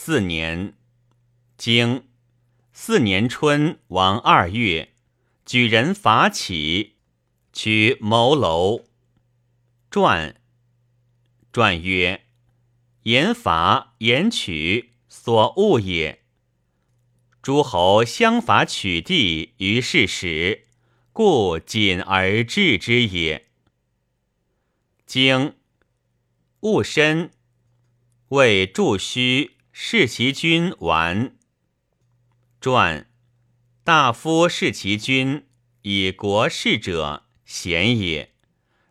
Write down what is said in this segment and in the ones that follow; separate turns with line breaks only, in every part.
四年，经四年春王二月，举人伐起，取谋楼。传传曰：言伐言取所恶也。诸侯相伐取地于是时，故谨而治之也。经戊申，为祝须。弑其君完。传大夫弑其君，以国事者贤也，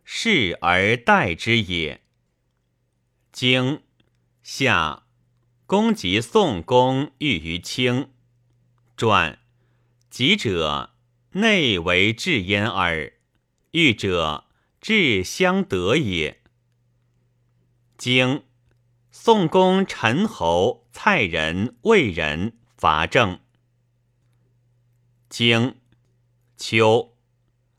事而待之也。经夏，公及宋公欲于卿。传己者内为至焉耳，欲者至相得也。经。宋公陈侯、蔡人、魏人伐郑。经秋，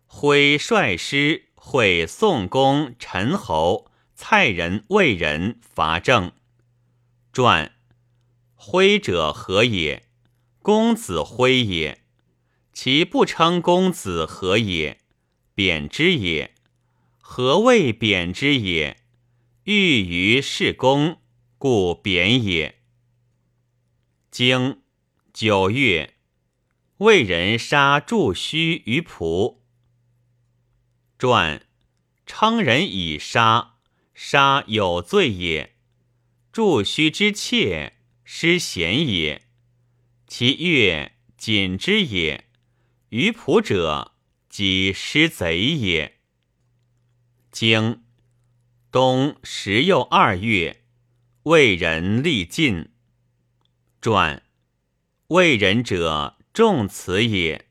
挥率师会宋公、陈侯、蔡人、魏人伐郑。传挥者何也？公子挥也。其不称公子何也？贬之也。何谓贬之也？欲于是公。故贬也。经九月，魏人杀祝须于蒲。传称人以杀，杀有罪也。祝须之妾失贤也，其月谨之也。于蒲者，即失贼也。经冬十又二月。为人立尽。传为人者重此也，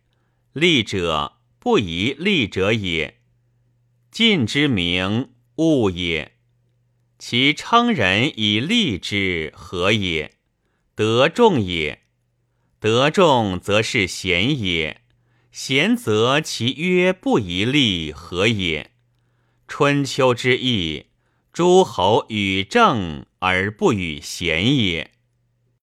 立者不宜利者也。晋之名物也，其称人以利之何也？得众也。得众则是贤也，贤则其曰不宜利何也？春秋之义，诸侯与政。而不与贤也。